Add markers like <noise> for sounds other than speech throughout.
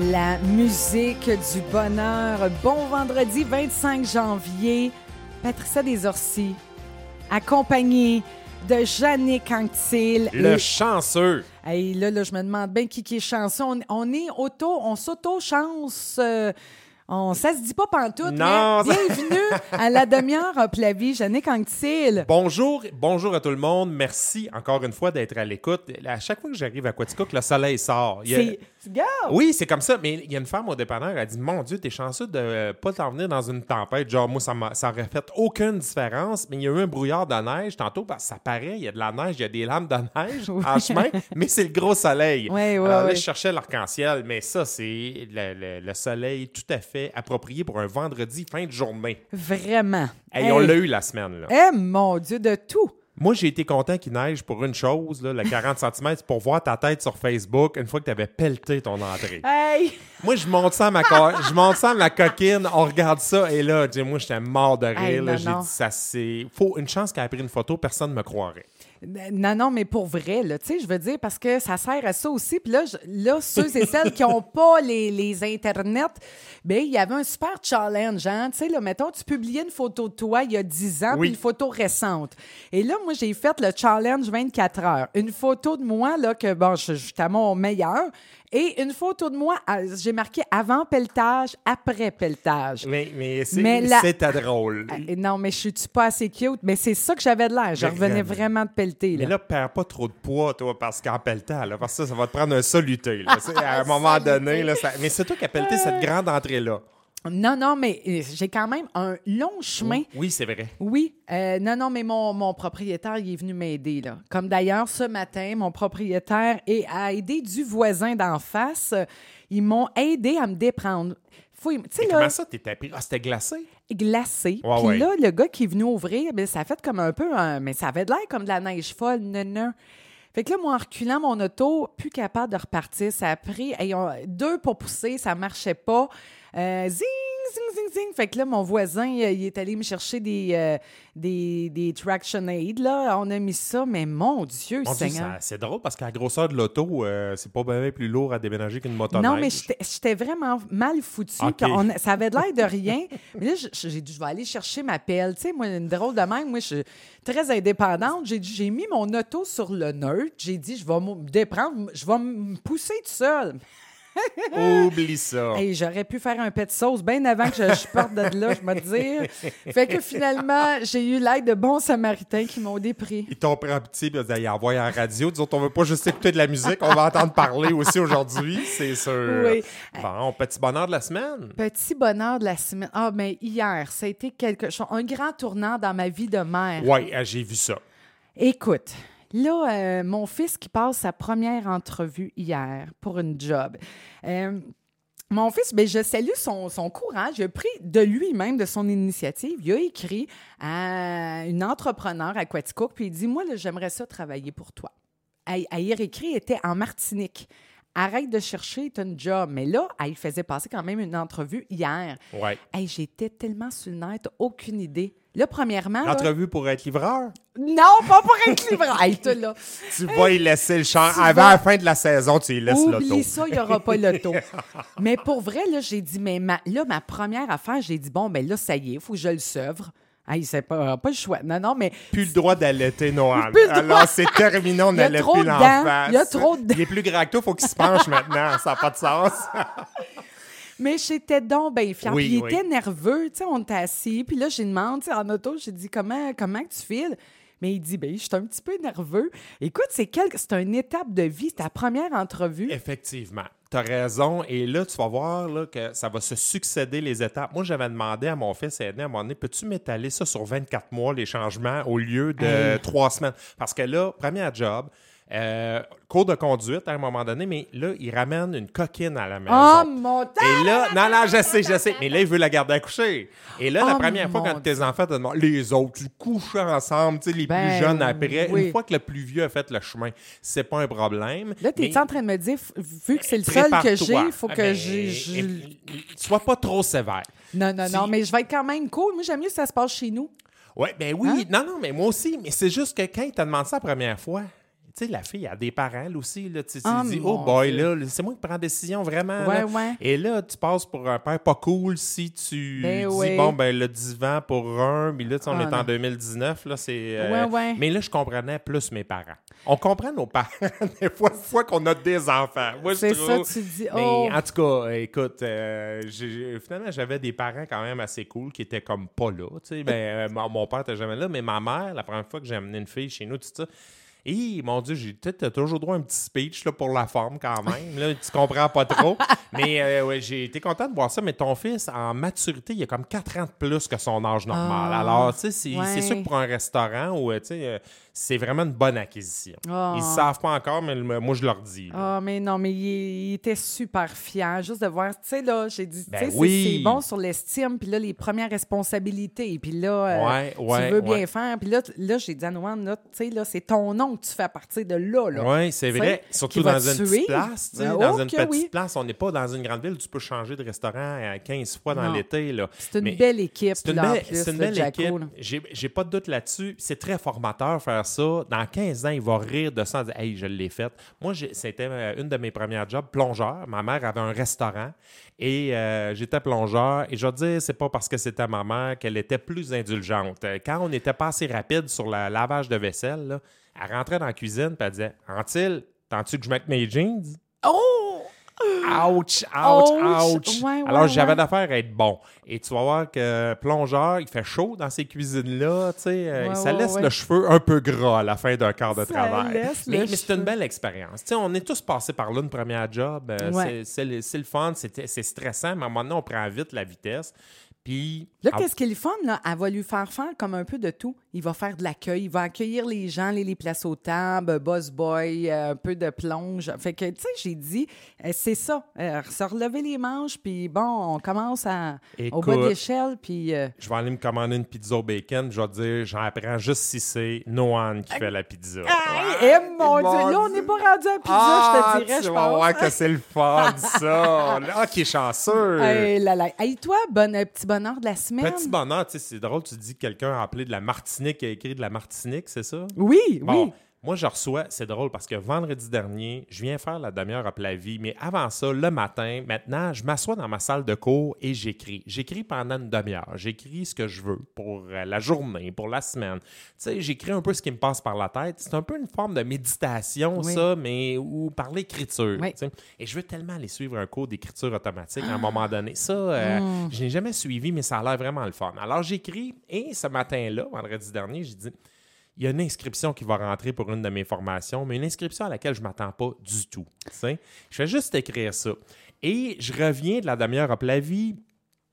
La musique du bonheur. Bon vendredi 25 janvier. Patricia Desorcy, accompagnée de Jannick Anctil. Le chanceux. Hey, là, là, je me demande bien qui, qui est chanceux. On, on est auto, on s'auto-chance. euh, on, ça se dit pas pantoute, Non, mais ça- bienvenue à la demi-heure Hop la vie, Jannick Anctil. Bonjour, bonjour à tout le monde. Merci encore une fois d'être à l'écoute. À chaque fois que j'arrive à Quaticook, le soleil sort. Il y a- Oui, c'est comme ça. Mais il y a une femme au dépanneur, elle dit Mon Dieu, t'es chanceux de euh, pas t'en venir dans une tempête. Genre, moi, ça, ça aurait fait aucune différence. Mais il y a eu un brouillard de neige tantôt parce que ça paraît, il y a de la neige, il y a des lames de neige <laughs> en chemin, mais c'est le gros soleil. Alors là, ouais. je cherchais l'arc-en-ciel, mais ça, c'est le, le- le soleil tout à fait approprié pour un vendredi fin de journée. Vraiment. Et Hey. on l'a eu la semaine. Là. Eh, mon Dieu, de tout. Moi, j'ai été content qu'il neige pour une chose, là, le <laughs> 40 cm, pour voir ta tête sur Facebook une fois que tu avais pelleté ton entrée. Hey! Moi, je monte ça à ma, je monte ça à ma coquine, on regarde ça, et là, sais, moi, j'étais mort de rire. Hey, j'ai dit, ça, c'est. Faut une chance qu'elle a pris une photo, personne ne me croirait. Non, non, mais pour vrai, là, tu sais, je veux dire, parce que ça sert à ça aussi. Puis là, je- là, ceux et celles qui n'ont pas les, les Internets, bien, il y avait un super challenge, hein. Tu sais, là, mettons, tu publiais une photo de toi il y a 10 ans, Oui. puis une photo récente. Et là, moi, j'ai fait le challenge 24 heures. Une photo de moi, là, que, bon, je- j'étais à mon meilleur. Et une photo de moi, j'ai marqué avant pelletage, après pelletage. Mais, mais c'est la- drôle. Ah, Non, mais je suis pas assez cute, mais c'est ça que j'avais de l'air. Je revenais Vraiment. de pelleter. Mais Là. perds pas trop de poids, toi, parce qu'en pelletant, là, parce que ça, ça va te prendre un soluté. Là, à un moment <laughs> donné, là, ça- mais c'est toi qui as pelleté cette grande entrée-là. Non, non, mais euh, j'ai quand même un long chemin. Oui, c'est vrai. Oui, euh, non, non, mais mon, mon propriétaire, il est venu m'aider, là. Comme d'ailleurs, ce matin, mon propriétaire et a aidé du voisin d'en face. Ils m'ont aidé à me déprendre. Là, comment ça, t'étais pris? Ah, c'était glacé? glacé. Ouais, Puis ouais. là, le gars qui est venu ouvrir, ben, ça a fait comme un peu, mais ça avait de l'air comme de la neige folle, non, non. Fait que là, moi, en reculant mon auto, plus capable de repartir, ça a pris hey, on- deux pour pousser, ça marchait pas. Euh, zing, zing, zing, zing. Fait que là, mon voisin, il, il est allé me chercher des, euh, des, des traction aid, là. On a mis ça, mais mon Dieu, Mon Dieu, Seigneur. c'est drôle parce qu'à la grosseur de l'auto, euh, c'est pas bien plus lourd à déménager qu'une motoneige. Non, mais j'étais- vraiment mal on- ça avait de l'air de rien. <laughs> mais là, j'ai dit, je vais aller chercher ma pelle. Tu sais, moi, une drôle de même, moi, je suis très indépendante. J'ai dit, j'ai mis mon auto sur le neutre. J'ai dit, je vais me déprendre, je vais me pousser tout seul. Oublie ça. Hey, j'aurais pu faire un pet de sauce bien avant que je, je parte de là, je me dire. Fait que finalement, j'ai eu l'aide de bons samaritains qui m'ont dépris. Ils t'ont pris un petit, puis ils ont dit, à la radio. Disons, on veut pas juste écouter de la musique, on va entendre parler aussi aujourd'hui, c'est sûr. Oui. Bon, petit bonheur de la semaine. Petit bonheur de la semaine. Ah, mais hier, ça a été quelque chose, un grand tournant dans ma vie de mère. Oui, j'ai vu ça. Écoute, là, euh, mon fils qui passe sa première entrevue hier pour une job. Euh, mon fils, ben, je salue son, son courage. Il a pris de lui-même, de son initiative. Il a écrit à une entrepreneur à Quaticook, puis il dit Moi, j'aimerais ça travailler pour toi. À, à y écrit, était en Martinique. Arrête de chercher, t'as une job. Mais là, elle, il faisait passer quand même une entrevue hier. Ouais. Hey, J'étais tellement sur le net, aucune idée. Là, premièrement. là- L'entrevue pour être livreur, non, pas pour être livreur. <laughs> Hey, toi, là. tu vas y laisser le champ. tu Avant vas- la fin de la saison, tu y laisses l'auto. Oublie ça, il n'y aura pas l'auto. <laughs> mais pour vrai, là, j'ai dit, mais ma, là, ma première affaire, j'ai dit, bon, ben là, ça y est, il faut que je le sevre. Hey, c'est pas, pas le choix. Non, non, mais Plus le droit d'allaiter Noël. Plus le droit. Alors, c'est terminé, on <laughs> Il n'allait plus l'enfant. Il y a trop de dents. Il est plus grand que toi, faut qu'il se penche maintenant. Ça n'a pas de sens. Mais j'étais donc bien fière. Oui, puis il oui. était nerveux, tu sais, on était assis. Puis là, j'ai demandé, en auto, j'ai dit, comment, comment que tu files? Mais il dit, ben, je suis un petit peu nerveux. Écoute, c'est quelque... c'est une étape de vie, c'est ta première entrevue. Effectivement. Tu as raison. Et là, tu vas voir là, que ça va se succéder les étapes. Moi, j'avais demandé à mon fils aîné à un moment donné, peux-tu m'étaler ça sur 24 mois, les changements, au lieu de Hey. trois semaines? Parce que là, premier job, euh, cours de conduite à un moment donné, mais là, il ramène une coquine à la maison. Oh, mon temps! Et là, non, non, je sais, je sais. Mais là, il veut la garder à coucher. Et là, la Oh, première fois, quand tes enfants te demandent, les autres, tu couches ensemble, tu sais, les Ben, plus jeunes après. oui. Une fois que le plus vieux a fait le chemin, c'est pas un problème. Là, t'es Mais- en train de me dire, vu que c'est le seul que j'ai, il faut que ben, je- et- Sois pas trop sévère. Non, non, si- non, mais je vais être quand même cool. Moi, j'aime mieux que ça se passe chez nous. Oui, ben oui. Hein? Non, non, mais moi aussi. Mais c'est juste que quand il t'a demandé ça la première fois, sais, la fille a des parents, aussi. Là, tu Ah, dis, oh boy, Dieu. là, c'est moi qui prends la décision vraiment. Ouais, là. ouais. Et là, tu passes pour un père pas cool si tu Ben dis, oui. bon, ben le divan pour un, mais là, on Ah, est en non. 2019, là, c'est... euh, Ouais, ouais. Mais là, je comprenais plus mes parents. On comprend nos parents <laughs> des fois, fois qu'on a des enfants. Moi, je C'est ça, tu dis, Mais oh. en tout cas, écoute, euh, finalement, j'avais des parents quand même assez cool qui étaient comme pas là. tu sais. Ben, euh, mon, père était jamais là, mais ma mère, la première fois que j'ai amené une fille chez nous, tout ça, et mon Dieu, j'ai peut-être toujours droit à un petit speech là, pour la forme quand même. Là, tu comprends pas trop. <laughs> mais euh, ouais, j'ai été content de voir ça. Mais ton fils, en maturité, il a comme 4 ans de plus que son âge normal. Ah, Alors, tu sais, c'est ouais. sûr que pour un restaurant, où, euh, tu sais, euh, c'est vraiment une bonne acquisition. Ah. Ils savent pas encore, mais le- moi, je leur dis. Ah, mais non, mais il, il était super fier juste de voir. Tu sais, là, j'ai dit, Ben tu sais, c'est- oui. c'est bon sur l'estime, puis là, les premières responsabilités, puis là, euh, Ouais, tu veux bien faire. Puis là, là j'ai dit à Noan, là, tu sais, là, c'est ton nom que tu fais à partir de là, là. Oui, c'est vrai. Surtout dans une petite place. Ben, dans oh une petite oui. place, on n'est pas dans une grande ville tu peux changer de restaurant euh, 15 fois dans l'été. là. C'est une Mais belle équipe, C'est une là, belle, plus, une le belle équipe. j'ai pas de doute là-dessus. C'est très formateur faire ça. Dans 15 ans, il va rire de ça en disant Hey, je l'ai fait. Moi, c'était euh, une de mes premières jobs, plongeur. Ma mère avait un restaurant et euh, j'étais plongeur. Et je veux dire, c'est pas parce que c'était ma mère qu'elle était plus indulgente. Euh, Quand on n'était pas assez rapide sur le lavage de vaisselle, là, elle rentrait dans la cuisine et elle disait Antil, tends-tu que je mette mes jeans? Oh! Ouch, ouch, Ouch. ouch. Ouais, ouais, Alors, j'avais ouais. d'affaire à être bon. Et tu vas voir que plongeur, il fait chaud dans ces cuisines-là. Tu sais, euh, Ouais, ça ouais, laisse ouais. le cheveu un peu gras à la fin d'un quart de Ça travail. laisse Mais, c'est une belle expérience. Tu sais, on est tous passés par là, une première job. Euh, Ouais. c'est- le, fun, c'est stressant, mais à un moment donné, on prend vite la vitesse. Puis. Là, ah, qu'est-ce qui est le fun, là? Elle va lui faire faire comme un peu de tout. Il va faire de l'accueil, il va accueillir les gens, les, les places aux tables, boss boy, euh, un peu de plonge. Fait que, tu sais, j'ai dit, euh, c'est ça, euh, se relever les manches, puis bon, on commence à, au bas Écoute. d'échelle, puis... euh, Je vais aller me commander une pizza au bacon. Je vais te dire, j'en apprends juste si c'est Noan qui fait la pizza. Hey, eh, mon Dieu, là, on n'est pas rendu à pizza, je te dirais, je Ah, tu vas pense. voir que c'est le fun, <laughs> ça. Là, qui est chanceux. Hey, là, là. Hey, toi, bon, petit bonheur de la semaine? Petit bonheur, tu sais, c'est drôle, tu dis que quelqu'un a appelé de la Martinique, qui a écrit de la Martinique, c'est ça? Oui, Bon, oui. Moi, je reçois, c'est drôle parce que vendredi dernier, je viens faire la demi-heure à Plavie, mais avant ça, le matin, maintenant, je m'assois dans ma salle de cours et j'écris. J'écris pendant une demi-heure. J'écris ce que je veux pour euh, la journée, pour la semaine. Tu sais, j'écris un peu ce qui me passe par la tête. C'est un peu une forme de méditation, Oui. ça, mais ou par l'écriture. Oui. Et je veux tellement aller suivre un cours d'écriture automatique à un moment donné. Ça, euh, Mm. je n'ai jamais suivi, mais ça a l'air vraiment le fun. Alors, j'écris et ce matin-là, vendredi dernier, j'ai dit il y a une inscription qui va rentrer pour une de mes formations, mais une inscription à laquelle je ne m'attends pas du tout. Je vais juste écrire ça. Et je reviens de la demi-heure à Plavie.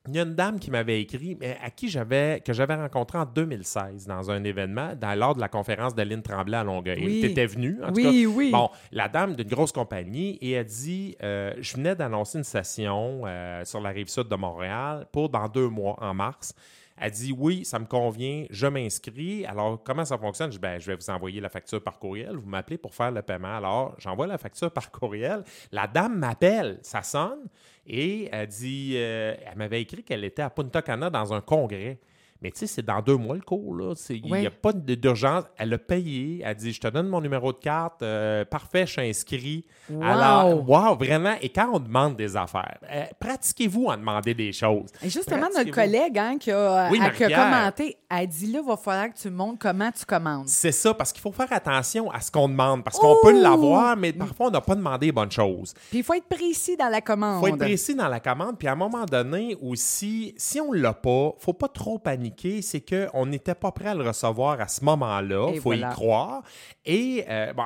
Il y a une dame qui m'avait écrit, mais à qui j'avais que j'avais rencontré en 2016 dans un événement, dans, lors de la conférence d'Aline Tremblay à Longueuil. Oui. Tu étais venu, en tout Oui, cas. oui. Bon, la dame d'une grosse compagnie et elle dit euh, Je venais d'annoncer une session euh, sur la rive sud de Montréal pour dans deux mois, en mars. Elle dit Oui, ça me convient, je m'inscris. Alors, comment ça fonctionne? Je ben, Je vais vous envoyer la facture par courriel. Vous m'appelez pour faire le paiement. Alors, j'envoie la facture par courriel. La dame m'appelle, ça sonne et elle dit euh, Elle m'avait écrit qu'elle était à Punta Cana dans un congrès. Mais tu sais, c'est dans deux mois le cours. là. Il n'y a pas d'urgence. Elle a payé. Elle dit Je te donne mon numéro de carte. euh, parfait, je suis inscrit. Wow. Alors, wow, vraiment. Et quand on demande des affaires, euh, pratiquez-vous à demander des choses. Et justement, notre collègue hein, qui, a, Oui, a- qui a commenté, a dit là, il va falloir que tu montres comment tu commandes. C'est ça, parce qu'il faut faire attention à ce qu'on demande. Parce qu'on Oh! peut l'avoir, mais parfois, on n'a pas demandé les bonnes choses. Puis il faut être précis dans la commande. faut être précis dans la commande. Puis à un moment donné aussi, si on ne l'a pas, faut pas trop paniquer. C'est qu'on n'était pas prêt à le recevoir à ce moment-là. Il faut voilà. y croire. Et euh, bon,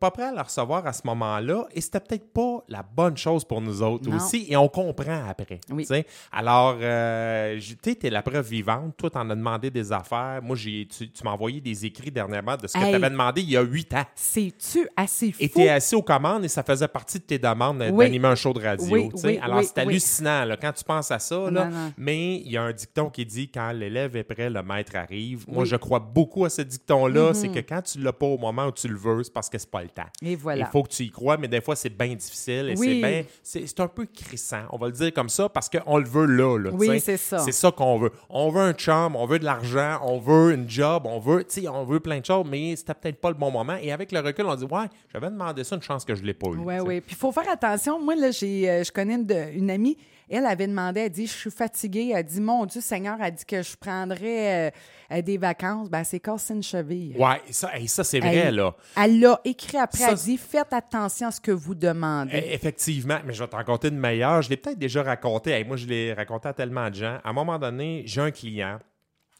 pas, prêt à le recevoir à ce moment-là. Et c'était peut-être pas la bonne chose pour nous autres Non. aussi. Et on comprend après. Oui. tu sais. Alors, euh, tu es la preuve vivante. Toi, tu en as demandé des affaires. Moi, j'ai, tu, tu m'as envoyé des écrits dernièrement de ce que Hey. tu avais demandé il y a huit ans. C'est-tu assez fou? Et tu es assis aux commandes et ça faisait partie de tes demandes Oui. d'animer un show de radio. Oui, Alors, c'est hallucinant là, quand tu penses à ça. Là. Non, non. Mais il y a un dicton qui dit quand l'élève l'élève est prêt, le maître arrive. Moi, je crois beaucoup à ce dicton-là. C'est que quand tu l'as pas au moment où tu le veux, c'est parce que c'est pas le temps. Et voilà. Il faut que tu y crois, mais des fois, c'est bien difficile et Oui. c'est un peu crissant, on va le dire comme ça, parce qu'on le veut là. là, Oui, c'est ça. C'est ça qu'on veut. On veut un chum, on veut de l'argent, on veut une job, on veut, on veut plein de choses, mais c'était peut-être pas le bon moment. Et avec le recul, on dit, ouais, j'avais demandé ça, une chance que je l'ai pas eu. Oui, oui. Puis il faut faire attention. Moi, là, j'ai, euh, je connais une, une amie. Elle avait demandé, elle dit, je suis fatiguée. Elle dit, mon Dieu, Seigneur, elle dit que je prendrais euh, euh, des vacances. Ben, elle s'est cassée une cheville. Ouais, ça, hey, ça c'est vrai, Elle- là. Elle l'a écrit après. Ça, elle dit, faites attention à ce que vous demandez. Eh, Effectivement, mais je vais t'en raconter une meilleure. Je l'ai peut-être déjà raconté. Hey, moi, je l'ai raconté à tellement de gens. À un moment donné, j'ai un client.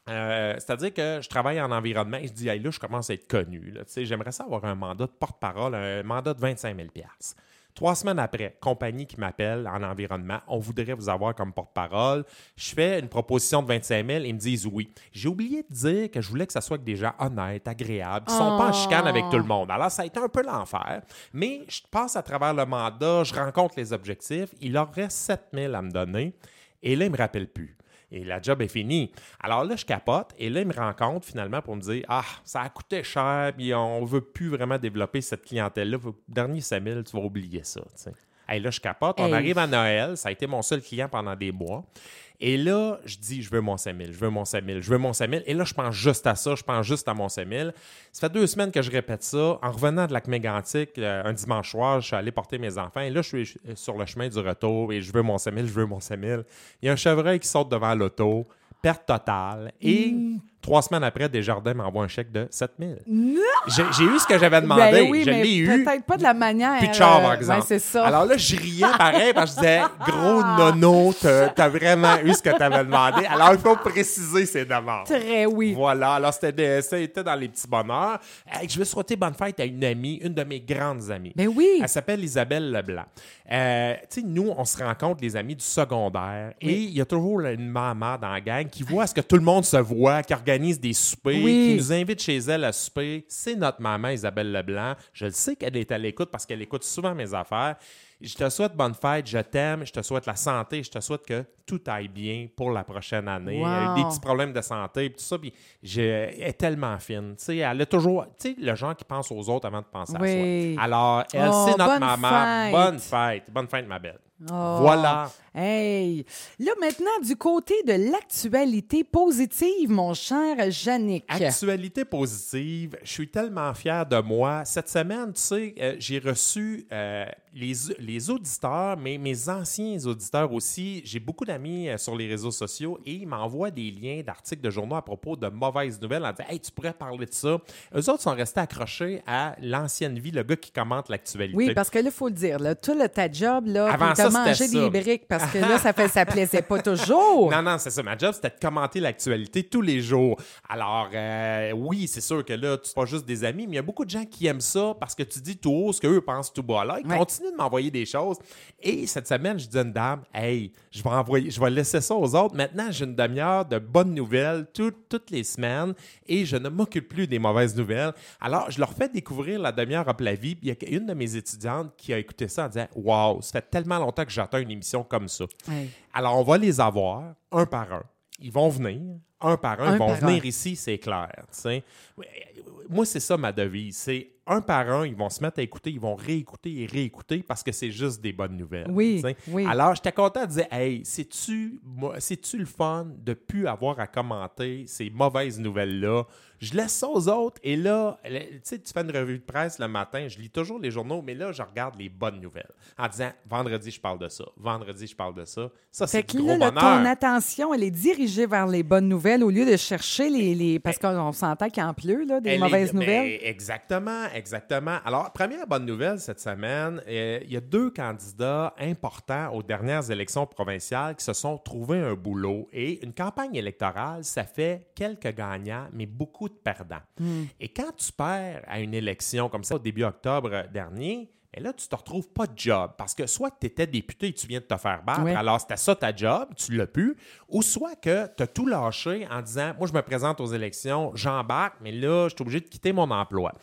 euh, C'est-à-dire que je travaille en environnement et je dis, hey, là, je commence à être connu. J'aimerais ça avoir un mandat de porte-parole, un mandat de 25 000 Trois semaines après, compagnie qui m'appelle en environnement, on voudrait vous avoir comme porte-parole. Je fais une proposition de 25 000, ils me disent oui. J'ai oublié de dire que je voulais que ça soit avec des gens honnêtes, agréables, qui ne sont pas en chicane avec tout le monde. Alors, ça a été un peu l'enfer. Mais je passe à travers le mandat, je rencontre les objectifs. Il leur reste 7 000 à me donner. Et là, il ne me rappelle plus. Et la job est finie. Alors là, je capote. Et là, il me rencontre finalement pour me dire Ah, ça a coûté cher, puis on ne veut plus vraiment développer cette clientèle-là. Dernier 5 000, tu vas oublier ça. Hey, là, je capote. On Hey. arrive à Noël. Ça a été mon seul client pendant des mois. Et là, je dis, je veux mon 5 000, je veux mon 5 000, je veux mon 5 000. Et là, je pense juste à ça, je pense juste à mon 5 000. Ça fait deux semaines que je répète ça. En revenant de lac mégantic, euh, un dimanche soir, je suis allé porter mes enfants. Et là, je suis sur le chemin du retour et je veux mon 5 000, je veux mon 5 000. Il y a un chevreuil qui saute devant l'auto, perte totale. Et. Trois semaines après, Desjardins m'envoie un chèque de 7 000. J'ai j'ai eu ce que j'avais demandé. Ben oui, je mais l'ai eu. peut-être pas de la manière. Euh, par ouais, exemple. c'est ça. Alors là, je riais pareil parce que je disais, <laughs> gros nono, t'as t'as vraiment eu ce que t'avais demandé. Alors, il faut préciser ces demandes. Très oui. Voilà, alors c'était des- ça était dans les petits bonheurs. Hey, je veux souhaiter bonne fête à une amie, une de mes grandes amies. Ben oui. Elle s'appelle Isabelle Leblanc. Euh, tu sais, nous, on se rencontre, les amis du secondaire, et il y a toujours une maman dans la gang qui voit ce que tout le monde se voit, qui organise des soupers, Oui. qui nous invite chez elle à souper. C'est notre maman, Isabelle Leblanc. Je le sais qu'elle est à l'écoute parce qu'elle écoute souvent mes affaires. Je te souhaite bonne fête, je t'aime, je te souhaite la santé, je te souhaite que tout aille bien pour la prochaine année. Wow. Elle a eu des petits problèmes de santé, puis tout ça, puis je- elle est tellement fine. Elle a toujours, tu sais, le genre qui pense aux autres avant de penser Oui. à soi. Alors, elle, Oh, c'est notre maman. fête. Bonne fête. Bonne fête, ma belle. Oh. Voilà. Hey! Là, maintenant, du côté de l'actualité positive, mon cher Yannick. Actualité positive, je suis tellement fier de moi. Cette semaine, tu sais, euh, j'ai reçu euh, les, les auditeurs, mais mes anciens auditeurs aussi. J'ai beaucoup d'amis euh, sur les réseaux sociaux et ils m'envoient des liens d'articles de journaux à propos de mauvaises nouvelles en disant Hey, tu pourrais parler de ça. Eux autres sont restés accrochés à l'ancienne vie, le gars qui commente l'actualité. Oui, parce que là, il faut le dire, là, tout le, ta job, là, Avant ça, ça. des briques parce que là, ça fait ça plaisait pas toujours. Non, non, c'est ça. Ma job, c'était de commenter l'actualité tous les jours. Alors, euh, oui, c'est sûr que là, tu pas juste des amis, mais il y a beaucoup de gens qui aiment ça parce que tu dis tout haut ce qu'eux pensent tout bas. Alors, ils Ouais. continuent de m'envoyer des choses. Et cette semaine, je dis à une dame, hey, je vais envoyer, je vais laisser ça aux autres. Maintenant, j'ai une demi-heure de bonnes nouvelles tout- toutes les semaines et je ne m'occupe plus des mauvaises nouvelles. Alors, je leur fais découvrir la demi-heure up la vie. Puis il y a une de mes étudiantes qui a écouté ça en disant, wow, ça fait tellement longtemps que j'attends une émission comme ça. Hey. Alors, on va les avoir un par un. Ils vont venir, un par un, Un ils vont venir un. ici, c'est clair. Moi, c'est ça ma devise. C'est un par un, ils vont se mettre à écouter, ils vont réécouter et réécouter parce que c'est juste des bonnes nouvelles. Oui, oui. Alors, j'étais content de dire Hey, c'est-tu le fun de plus avoir à commenter ces mauvaises nouvelles-là? Je laisse ça aux autres et là, tu sais, tu fais une revue de presse le matin, je lis toujours les journaux, mais là, je regarde les bonnes nouvelles en disant vendredi, je parle de ça, vendredi, je parle de ça. Ça, c'est gros là, bonheur. ton attention, elle est dirigée vers les bonnes nouvelles au lieu de chercher les. les- parce qu'on s'entend qu'il en pleut, là, des Elle mauvaises nouvelles. exactement, exactement. Alors, première bonne nouvelle cette semaine, euh, il y a deux candidats importants aux dernières élections provinciales qui se sont trouvés un boulot. Et une campagne électorale, ça fait quelques gagnants, mais beaucoup de perdants. Hmm. Et quand tu perds à une élection comme ça au début octobre dernier, et là, tu te retrouves pas de job. Parce que soit tu étais député et tu viens de te faire battre, alors c'était ça ta job, tu l'as pu, ou soit que tu as tout lâché en disant Moi, je me présente aux élections, j'embarque, mais là, je suis obligé de quitter mon emploi.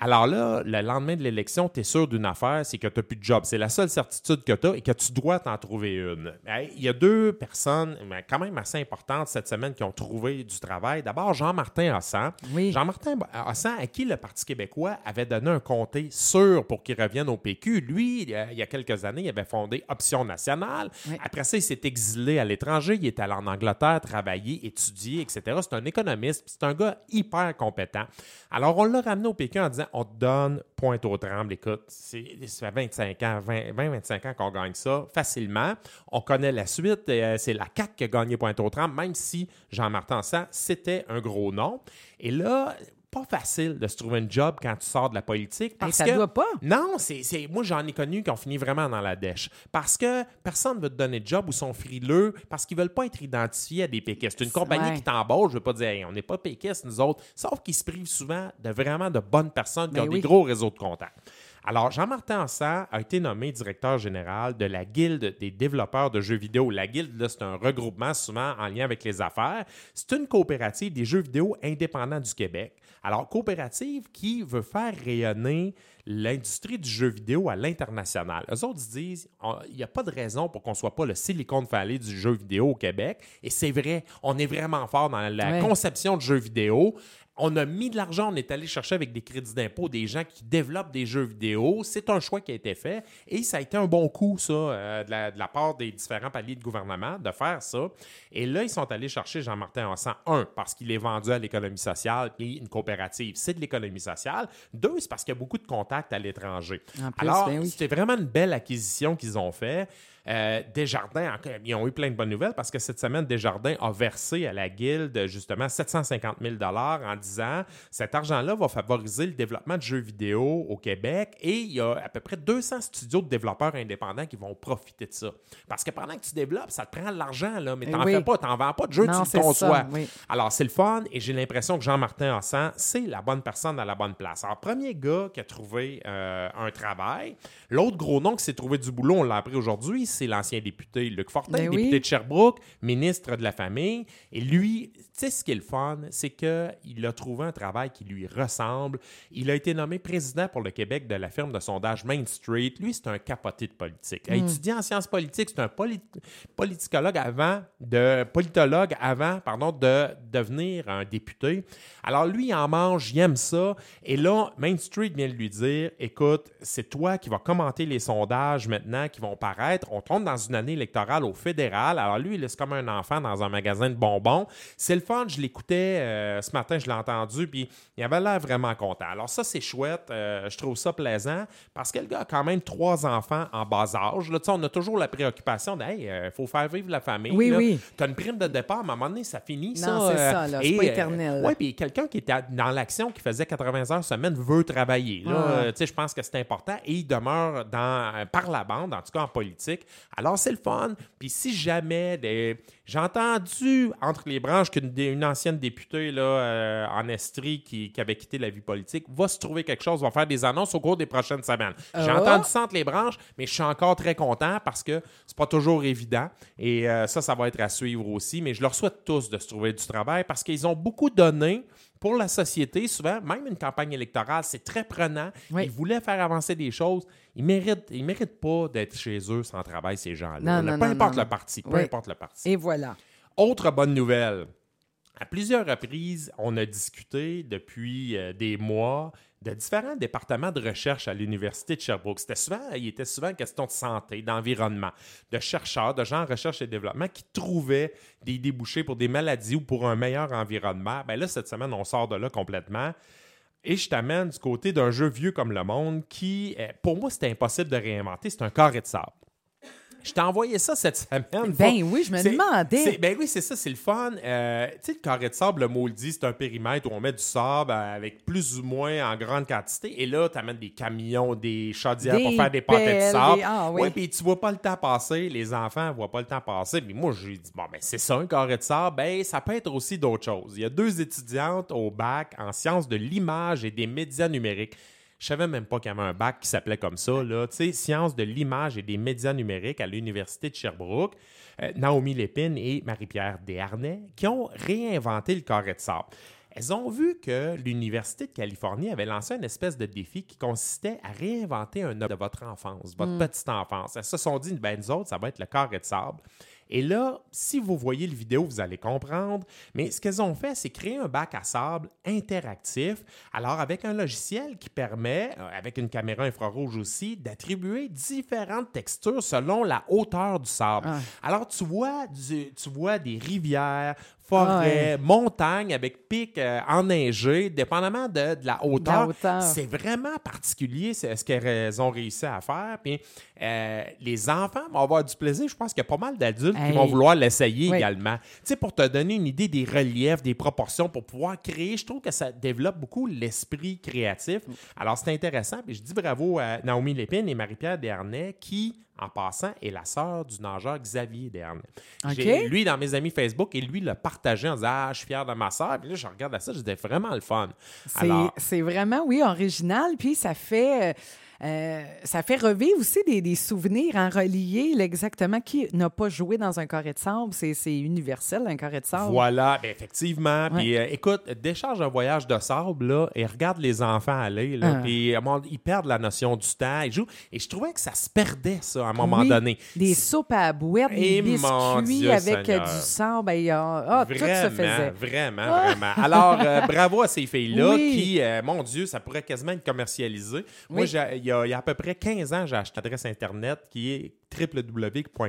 Alors là, le lendemain de l'élection, tu es sûr d'une affaire, c'est que tu n'as plus de job. C'est la seule certitude que tu as et que tu dois t'en trouver une. Il y a deux personnes, quand même assez importantes cette semaine, qui ont trouvé du travail. D'abord, Jean-Martin Hassan. Oui. Jean-Martin Hassan, à qui le Parti québécois avait donné un comté sûr pour qu'il revienne au PQ. Lui, il y a quelques années, il avait fondé Option nationale. Oui. Après ça, il s'est exilé à l'étranger. Il est allé en Angleterre travailler, étudier, etc. C'est un économiste, c'est un gars hyper compétent. Alors, on l'a ramené au PQ en disant on te donne pointe au tremble. Écoute, ça fait 25 ans, 20-25 ans qu'on gagne ça facilement. On connaît la suite. Euh, c'est la CAQ qui a gagné pointe au tremble, même si Jean-Martin Sang, c'était un gros nom. Et là, pas facile de se trouver un job quand tu sors de la politique. Parce ça que, doit pas. Non, c'est, c'est- moi j'en ai connu qui ont fini vraiment dans la dèche. Parce que personne ne veut te donner de job ou sont frileux parce qu'ils veulent pas être identifiés à des péquistes. Une compagnie Ouais. qui t'embauche, je veux pas dire Hey, on n'est pas péquistes nous autres, sauf qu'ils se privent souvent de vraiment de bonnes personnes qui Ben ont oui. des gros réseaux de contacts. Alors, Jean-Martin Ansat a été nommé directeur général de la Guilde des développeurs de jeux vidéo. La Guilde, c'est un regroupement souvent en lien avec les affaires. C'est une coopérative des jeux vidéo indépendants du Québec. Alors, coopérative qui veut faire rayonner l'industrie du jeu vidéo à l'international. Eux autres disent, il n'y a pas de raison pour qu'on ne soit pas le Silicon Valley du jeu vidéo au Québec. Et c'est vrai, on est vraiment fort dans la Ouais. conception de jeux vidéo. On a mis de l'argent, on est allé chercher avec des crédits d'impôt des gens qui développent des jeux vidéo. C'est un choix qui a été fait et ça a été un bon coup, ça, euh, de, la, de la part des différents paliers de gouvernement de faire ça. Et là, ils sont allés chercher Jean-Martin Hassan, un, parce qu'il est vendu à l'économie sociale et une coopérative, c'est de l'économie sociale. Deux, c'est parce qu'il y a beaucoup de contacts à l'étranger. Alors, ben oui. c'était vraiment une belle acquisition qu'ils ont fait. Euh, Desjardins, ils ont eu plein de bonnes nouvelles parce que cette semaine, Desjardins a versé à la Guilde justement 750 000 en disant cet argent-là va favoriser le développement de jeux vidéo au Québec et il y a à peu près 200 studios de développeurs indépendants qui vont profiter de ça. Parce que pendant que tu développes, ça te prend de l'argent, là, mais Eh tu n'en oui. fais pas, tu n'en vends pas de jeu, Non, tu le conçois. oui. Alors, c'est le fun et j'ai l'impression que Jean-Martin Hassan, c'est la bonne personne à la bonne place. Alors, premier gars qui a trouvé euh, un travail. L'autre gros nom qui s'est trouvé du boulot, on l'a appris aujourd'hui, c'est l'ancien député Luc Fortin, Ben oui. député de Sherbrooke, ministre de la Famille. Et lui, tu sais ce qui est le fun, c'est qu'il a trouvé un travail qui lui ressemble. Il a été nommé président pour le Québec de la firme de sondage Main Street. Lui, c'est un capoté de politique. Hmm. Étudiant en sciences politiques, c'est un polit- politicologue avant de politologue avant, pardon, de devenir un député. Alors lui, il en mange, il aime ça. Et là, Main Street vient de lui dire, écoute, c'est toi qui vas commenter les sondages maintenant qui vont paraître. On tombe dans une année électorale au fédéral. Alors lui, il est comme un enfant dans un magasin de bonbons. C'est le fun, je l'écoutais euh, ce matin, je l'ai entendu, puis il avait l'air vraiment content. Alors ça, c'est chouette. euh, je trouve ça plaisant parce que le gars a quand même trois enfants en bas âge. Là, on a toujours la préoccupation de, hey, il faut faire vivre la famille. Oui, là. oui. Tu as une prime de départ, mais à un moment donné, ça finit. ça, Non, c'est euh, ça, là, c'est et, pas euh, éternel. ouais, puis quelqu'un qui était dans l'action, qui faisait 80 heures semaine, veut travailler. Là, Ah. Euh, tu sais, je pense que c'est important et il demeure dans, euh, par la bande, en tout cas en politique. Alors, c'est le fun. Puis si jamais, j'ai entendu entre les branches qu'une une ancienne députée là, euh, en Estrie qui, qui avait quitté la vie politique va se trouver quelque chose, va faire des annonces au cours des prochaines semaines. J'ai Ah. entendu ça entre les branches, mais je suis encore très content parce que c'est pas toujours évident. Et euh, ça, ça va être à suivre aussi. Mais je leur souhaite tous de se trouver du travail parce qu'ils ont beaucoup donné pour la société. Souvent, même une campagne électorale, c'est très prenant. Oui. Ils voulaient faire avancer des choses. Ils méritent, ils méritent pas d'être chez eux sans travail, ces gens-là. Non, Là, non, peu non, importe non, le parti. Peu Oui. importe le parti. Et voilà. Autre bonne nouvelle. À plusieurs reprises, on a discuté depuis euh, des mois de différents départements de recherche à l'Université de Sherbrooke. C'était souvent, il était souvent question de santé, d'environnement, de chercheurs, de gens en recherche et développement qui trouvaient des débouchés pour des maladies ou pour un meilleur environnement. Ben là, cette semaine, on sort de là complètement. Et je t'amène du côté d'un jeu vieux comme le monde qui, euh, pour moi, c'était impossible de réinventer. C'est un carré de sable. Je t'ai envoyé ça cette semaine. Ben oui, je me demandais. Ben oui, c'est ça, c'est le fun. Euh, tu sais, le carré de sable, le mot le dit, c'est un périmètre où on met du sable euh, avec plus ou moins en grande quantité. Et là, tu amènes des camions, des chaudières pour faire des pâtés de sable. des- ah oui. Ouais, puis tu vois pas le temps passer. Les enfants voient pas le temps passer. Mais moi, j'ai dit, bon, ben c'est ça, un carré de sable. Ben, ça peut être aussi d'autres choses. Il y a deux étudiantes au bac en sciences de l'image et des médias numériques. Je savais même pas qu'il y avait un bac qui s'appelait comme ça, là. Tu sais, sciences de l'image et des médias numériques à l'Université de Sherbrooke. Euh, Naomi Lépine et Marie-Pierre Desharnais qui ont réinventé le carré de sable. elles ont vu que l'Université de Californie avait lancé une espèce de défi qui consistait à réinventer un objet de votre enfance, votre petite enfance. Elles se sont dit, ben nous autres, ça va être le carré de sable. Et là, si vous voyez le vidéo, vous allez comprendre. Mais ce qu'elles ont fait, c'est créer un bac à sable interactif. Alors, avec un logiciel qui permet, euh, avec une caméra infrarouge aussi, d'attribuer différentes textures selon la hauteur du sable. Ah. Alors, tu vois, du- tu vois des rivières, forêts, montagnes avec pics euh, enneigés, dépendamment de, de la hauteur. hauteur. C'est vraiment particulier c'est ce qu'elles ont réussi à faire. Puis euh, les enfants vont avoir du plaisir. Je pense qu'il y a pas mal d'adultes qui vont vouloir l'essayer Oui. également. Tu sais, pour te donner une idée des reliefs, des proportions, pour pouvoir créer, je trouve que ça développe beaucoup l'esprit créatif. Alors, c'est intéressant. Puis je dis bravo à Naomi Lépine et Marie-Pierre Dernay qui, en passant, est la sœur du nageur Xavier Dernay. J'ai OK. lui dans mes amis Facebook et lui l'a partagé en disant Ah, je suis fier de ma sœur. Puis là, je regarde à ça, c'était vraiment le fun. C'est vraiment, oui, original. Puis ça fait, euh, euh, ça fait revivre aussi des, des souvenirs en relié. là, exactement qui n'a pas joué dans un carré de sable? C'est universel, un carré de sable. Voilà, ben effectivement. Puis euh, écoute, décharge un voyage de sable là, et regarde les enfants aller. Là, Ah. puis, à un moment, ils perdent la notion du temps. Ils jouent. Et je trouvais que ça se perdait, ça, à un moment Oui, donné. Des soupes à bouette, Eh, des mon biscuits Dieu avec euh, Seigneur. du sable. ben, il y a- ah, tout se Vraiment, faisait. vraiment, vraiment. Alors, euh, bravo à ces filles-là <laughs> Oui. qui, mon Dieu, ça pourrait quasiment être commercialisé. Moi, Oui. j'ai- il y, a, il y a à peu près 15 ans, j'ai acheté une adresse Internet qui est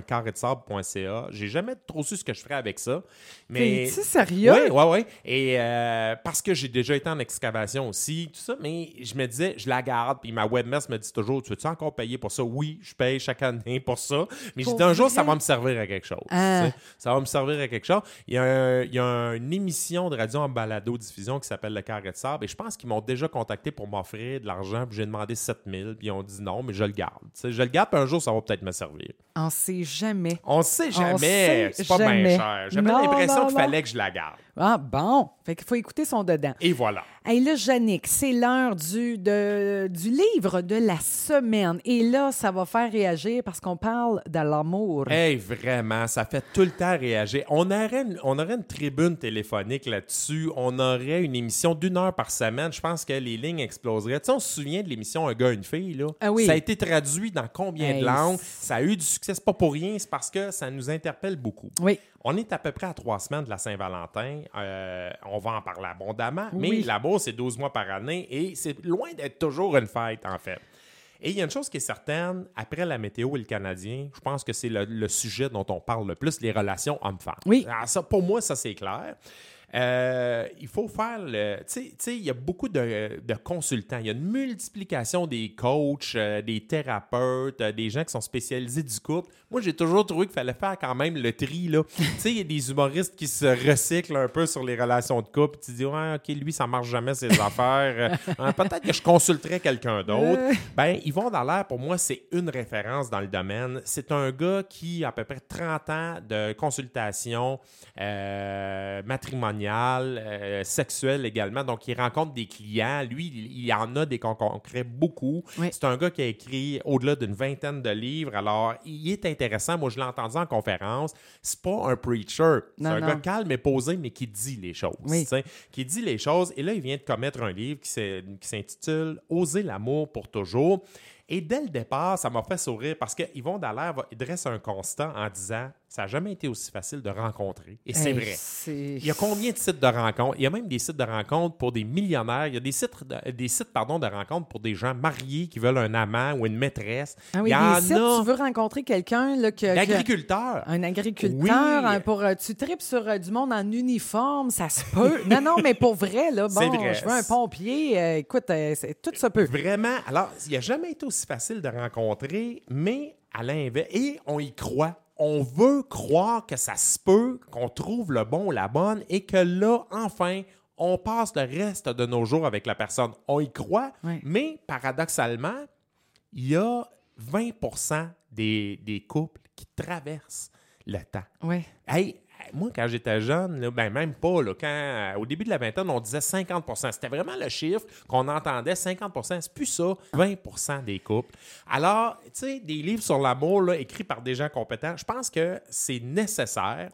www.carretsable.ca. J'ai jamais trop su ce que je ferais avec ça. Mais... T'es-tu sérieux? Oui, oui, oui. Et euh, parce que j'ai déjà été en excavation aussi, tout ça, mais je me disais, je la garde. Puis ma webmess me dit toujours, tu veux-tu encore payer pour ça? Oui, je paye chaque année pour ça. Mais je Pour dis, un jour, ça va me servir à quelque chose. Ah. tu. Ça va me servir à quelque chose. Il y a, un- il y a une émission de radio en balado-diffusion qui s'appelle Le Carré de Sable. Et je pense qu'ils m'ont déjà contacté pour m'offrir de l'argent. Puis j'ai demandé 7000. Puis ils ont dit non, mais je le garde. Je le garde, puis un jour, ça va peut-être me servir. On sait jamais. On sait On jamais. sait C'est pas bien cher. J'avais l'impression qu'il fallait que je la garde. Ah bon, fait qu'il faut écouter son dedans. Et voilà. Hey, là, Yannick, c'est l'heure du, de- du livre de la semaine. Et là, ça va faire réagir parce qu'on parle de l'amour. Hey, vraiment, ça fait tout le temps réagir. On aurait une, on aurait une tribune téléphonique là-dessus. On aurait une émission d'une heure par semaine. Je pense que les lignes exploseraient. Tu sais, on se souvient de l'émission Un gars, une fille, là? Ah oui. Ça a été traduit dans combien Hey, de langues? Ça a eu du succès. C'est pas pour rien, c'est parce que ça nous interpelle beaucoup. Oui. On est à peu près à trois semaines de la Saint-Valentin. Euh, on va en parler abondamment, mais Oui. l'amour, c'est 12 mois par année et c'est loin d'être toujours une fête, en fait. Et il y a une chose qui est certaine, après la météo et le Canadien, je pense que c'est le, le sujet dont on parle le plus, les relations hommes-femmes. Oui. Alors ça, pour moi, ça, c'est clair. Euh, il faut faire le. Tu sais- il y a beaucoup de, de consultants. Il y a une multiplication des coachs, euh, des thérapeutes, euh, des gens qui sont spécialisés du couple. Moi, j'ai toujours trouvé qu'il fallait faire quand même le tri. <laughs> tu sais, il y a des humoristes qui se recyclent un peu sur les relations de couple. Tu dis, ouais, OK, lui, ça marche jamais ses <laughs> affaires. Hein, Peut-être que je consulterais quelqu'un d'autre. Ben, Yvon Dallaire, pour moi, c'est une référence dans le domaine. C'est un gars qui a à peu près 30 ans de consultation euh, matrimoniale, euh, sexuelle également. Donc, il rencontre des clients. Lui, il, il en a des con- concrets beaucoup. Oui. C'est un gars qui a écrit au-delà d'une vingtaine de livres. Alors, il est intéressant. Moi, je l'ai entendu en conférence. C'est pas un preacher. C'est un non. gars calme et posé, mais qui dit les choses. Oui. Qui dit les choses. Et là, il vient de commettre un livre qui s'intitule Oser l'amour pour toujours. Et dès le départ, ça m'a fait sourire parce que Yvon Dallaire va- dresse un constat en disant ça n'a jamais été aussi facile de rencontrer. Et c'est Hey, vrai. Il y a combien de sites de rencontres? Il y a même des sites de rencontres pour des millionnaires. Il y a des sites, de, des sites pardon, de rencontres pour des gens mariés qui veulent un amant ou une maîtresse. Ah oui, Il y en des sites, a tu veux rencontrer quelqu'un que, que- d'agriculteurs. un agriculteur, Oui. un- pour euh, tu tripes sur euh, du monde en uniforme, ça se peut. <laughs> non, non, mais pour vrai, là, bon, vrai. je veux un pompier, euh, écoute, euh, tout se peut. Vraiment. Alors, il n'a jamais été aussi facile de rencontrer, mais à l'inverse, et on y croit. On veut croire que ça se peut, qu'on trouve le bon ou la bonne, et que là, enfin, on passe le reste de nos jours avec la personne. On y croit, Oui. mais paradoxalement, il y a 20 des, des couples qui traversent le temps. Oui. Hey, moi, quand j'étais jeune, ben même pas, là, quand, euh, au début de la vingtaine, on disait 50% C'était vraiment le chiffre qu'on entendait, 50% C'est plus ça, 20% des couples. Alors, tu sais, des livres sur l'amour, écrits par des gens compétents, je pense que c'est nécessaire.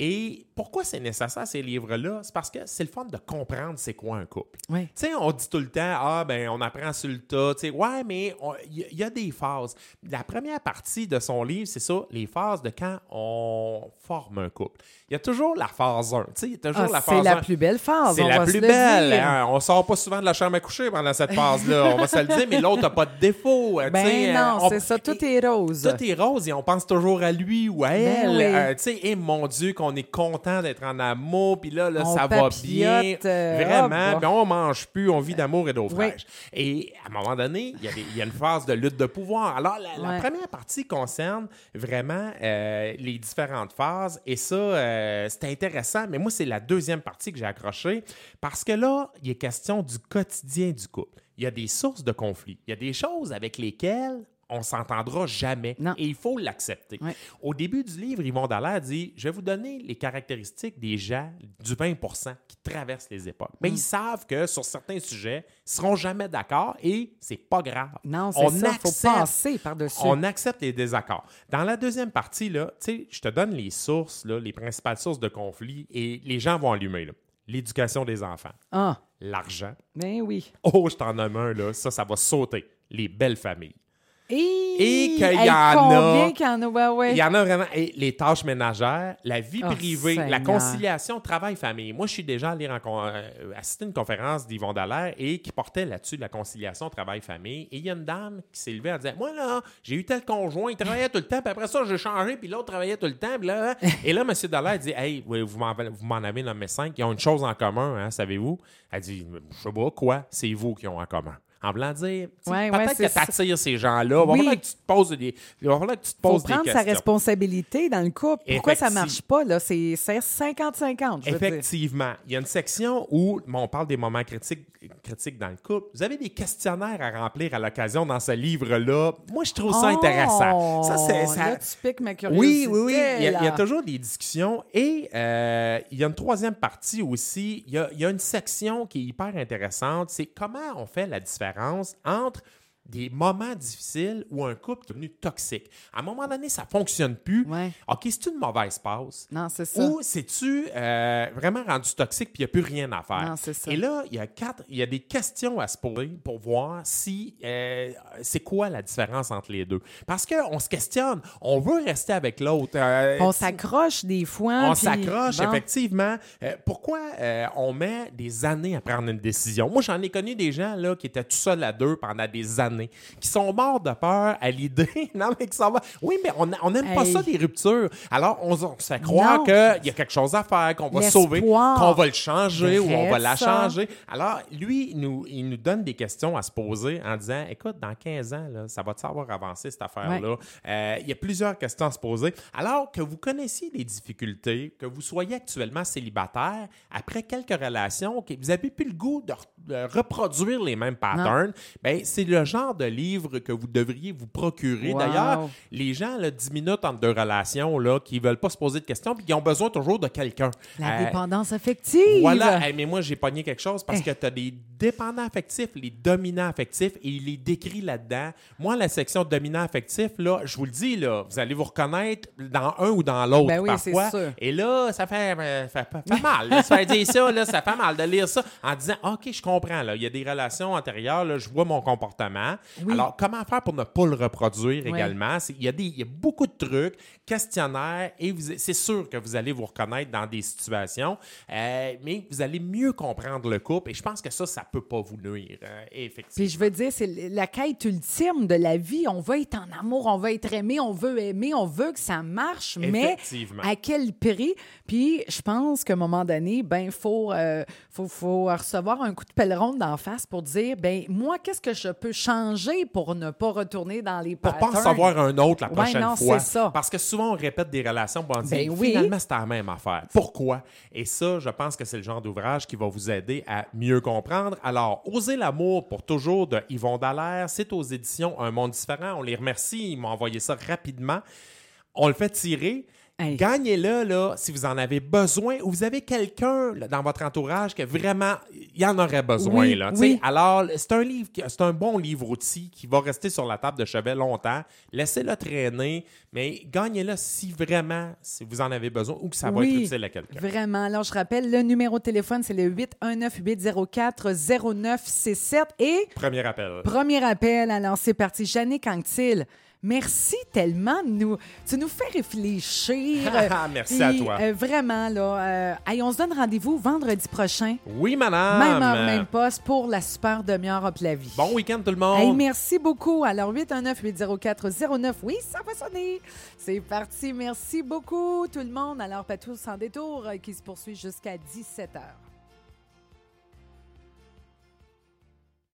Et pourquoi c'est nécessaire, ces livres-là? C'est parce que c'est le fun de comprendre c'est quoi un couple. Oui. Tu sais, on dit tout le temps, ah, ben, on apprend sur le tas. Tu sais, ouais, mais il y, y, a des phases. La première partie de son livre, c'est ça, les phases de quand on forme un couple. Il y a toujours la phase 1. Tu sais, il y a toujours Ah, la phase c'est la 1. plus belle phase. C'est la plus belle. hein. On sort pas souvent de la chambre à coucher pendant cette phase-là. on va se le dire, mais l'autre n'a pas de défaut. Ben non, on- c'est ça, tout est rose. tout est rose et on pense toujours à lui ou à Ben elle. oui. Euh, tu sais, et mon Dieu, qu'on est content d'être en amour, puis là, là On ça va bien. euh, Vraiment, hop. puis on mange plus, on vit d'amour et d'eau Oui. fraîche. Et à un moment donné, il y, a y une phase de lutte de pouvoir. Alors, la, première partie concerne vraiment euh, les différentes phases, et ça, euh, c'est intéressant, mais moi, c'est la deuxième partie que j'ai accrochée, parce que là, il est question du quotidien du couple. Il y a des sources de conflits. Il y a des choses avec lesquelles on s'entendra jamais. Non. Et il faut l'accepter. Ouais. Au début du livre, Yvon Dallaire dit Je vais vous donner les caractéristiques des gens du 20% qui traversent les époques. Mm. Mais ils savent que sur certains sujets, ils ne seront jamais d'accord et c'est pas grave. Non, On c'est ça, faut accepte- passer par-dessus. On accepte les désaccords. Dans la deuxième partie, là, je te donne les sources, là, les principales sources de conflit et les gens vont allumer. là. L'éducation des enfants, Ah, l'argent. ben oui. Oh, je t'en nomme un, là. Ça, ça va sauter. Les belles familles. Et, Et qu'il y Hey, en a- Combien qu'il y en a? Ouais, ouais. Il y en a vraiment. Et les tâches ménagères, la vie Oh, privée, la conciliation travail-famille. Moi, je suis déjà allé euh, assister à une conférence d'Yvon Dallaire et qui portait là-dessus la conciliation travail-famille. Et il y a une dame qui s'est levée en disant Moi, là, j'ai eu tel conjoint, il travaillait tout le temps, puis après ça, j'ai changé, puis l'autre travaillait tout le temps. puis là, hein. <laughs> et là, M. Dallaire dit Hey, oui, vous m'en vous m'en avez nommé cinq, ils ont une chose en commun, hein, savez-vous? Elle dit Je sais pas quoi, c'est vous qui ont en commun. En voulant dire, Ouais, ouais, peut-être c'est que tu attires ces gens-là. Il va Oui. falloir que tu te poses des, il va falloir que tu te faut poses des prendre sa questions. responsabilité dans le couple. Pourquoi ça marche pas, là? C'est c'est 50-50, je veux dire. Effectivement. Il y a une section où bon, on parle des moments critiques, critiques dans le couple. Vous avez des questionnaires à remplir à l'occasion dans ce livre-là. Moi, je trouve ça intéressant. Ça, c'est, Oh, ça- Là, tu piques ma Oui, curiosité. oui, oui. Il y, a, il y a toujours des discussions. Et euh, il y a une troisième partie aussi. Il y a, il y a une section qui est hyper intéressante. C'est comment on fait la différence entre des moments difficiles où un couple est devenu toxique. À un moment donné, ça ne fonctionne plus. Ouais. OK, c'est une mauvaise passe. Non, c'est ça. Ou c'est-tu euh, vraiment rendu toxique puis il n'y a plus rien à faire? Non, c'est ça. Et là, il y a quatre, il y a des questions à se poser pour voir si euh, c'est quoi la différence entre les deux. Parce qu'on se questionne, on veut rester avec l'autre. euh, On s'accroche des fois. on puis- s'accroche, bon. effectivement. Euh, pourquoi on met des années à prendre une décision? Moi, j'en ai connu des gens là, qui étaient tout seuls à deux pendant des années, qui sont morts de peur à l'idée. <laughs> non, mais qui s'en va. Oui, mais on on n'aime pas Hey. ça, des ruptures. Alors, on, on se Non. qu'il y a quelque chose à faire, qu'on va sauver, qu'on va le changer ou on va la ça. changer. Alors, lui, il nous, il nous donne des questions à se poser en disant Écoute, dans 15 ans, là, ça va-tu avoir avancé cette affaire-là? Euh, il y a plusieurs questions à se poser. Alors que vous connaissiez les difficultés, que vous soyez actuellement célibataire, après quelques relations, que vous avez plus le goût de, de reproduire les mêmes patterns, ben, c'est le genre de livre que vous devriez vous procurer. Wow. D'ailleurs, les gens, là, 10 minutes entre deux relations, là, qui veulent pas se poser de questions, puis qui ont besoin toujours de quelqu'un. La Euh, dépendance affective. voilà, Hey, mais moi j'ai pogné quelque chose parce Eh. que tu as des dépendants affectifs, les dominants affectifs, et il est décrit là-dedans. Moi, la section dominant affectif, là, je vous le dis, là, vous allez vous reconnaître dans un ou dans l'autre Ben oui, parfois. sûr. Et là, ça fait, euh, fait, fait- fait mal. là, se faire dire ça, là, ça fait mal de lire ça en disant OK, je comprends. Là, il y a des relations antérieures, là, je vois mon comportement. Oui. Alors, comment faire pour ne pas le reproduire Oui. également? Il y, a des, il y a beaucoup de trucs, questionnaires, et c'est sûr que vous allez vous reconnaître dans des situations, euh, mais vous allez mieux comprendre le couple, et je pense que ça, ça peut pas vous nuire, euh, effectivement. Puis je veux dire, c'est la quête ultime de la vie. On veut être en amour, on veut être aimé, on veut aimer, on veut que ça marche, mais à quel prix? Puis je pense qu'à un moment donné, ben il faut, euh, faut, faut recevoir un coup de pèleron d'en face pour dire, ben moi, qu'est-ce que je peux changer pour ne pas retourner dans les Pour patterns? pas en savoir un autre la Ouais, prochaine non, fois. ça. Parce que souvent, on répète des relations pour Ben oui. finalement, c'est la même affaire. Pourquoi? Et ça, je pense que c'est le genre d'ouvrage qui va vous aider à mieux comprendre. Alors, Oser l'amour pour toujours de Yvon Dallaire, c'est aux éditions Un Monde différent. On les remercie. Ils m'ont envoyé ça rapidement. On le fait tirer. Hey. Gagnez-le là, si vous en avez besoin ou vous avez quelqu'un dans votre entourage que vraiment il en aurait besoin. Oui, là, tu oui. sais. Alors, c'est un livre, c'est un bon livre outil qui va rester sur la table de chevet longtemps. Laissez-le traîner, mais gagnez-le si vraiment si vous en avez besoin ou que ça va Oui, être utile à quelqu'un. Vraiment. Alors, je rappelle, le numéro de téléphone, c'est le 819-804-0967. Et Premier appel. premier appel, alors c'est parti. Jannick Anctil, merci tellement de nous. Tu nous fais réfléchir. <laughs> Merci à toi. euh, vraiment, là. euh, hey, on se donne rendez-vous vendredi prochain. Oui, madame. Même heure, même poste pour la super demi-heure Hop la vie. Bon week-end tout le monde. Hey, merci beaucoup. Alors, 819-804-09. Oui, ça va sonner. C'est parti. Merci beaucoup, tout le monde. Alors, Patou sans détour euh, qui se poursuit jusqu'à 17h.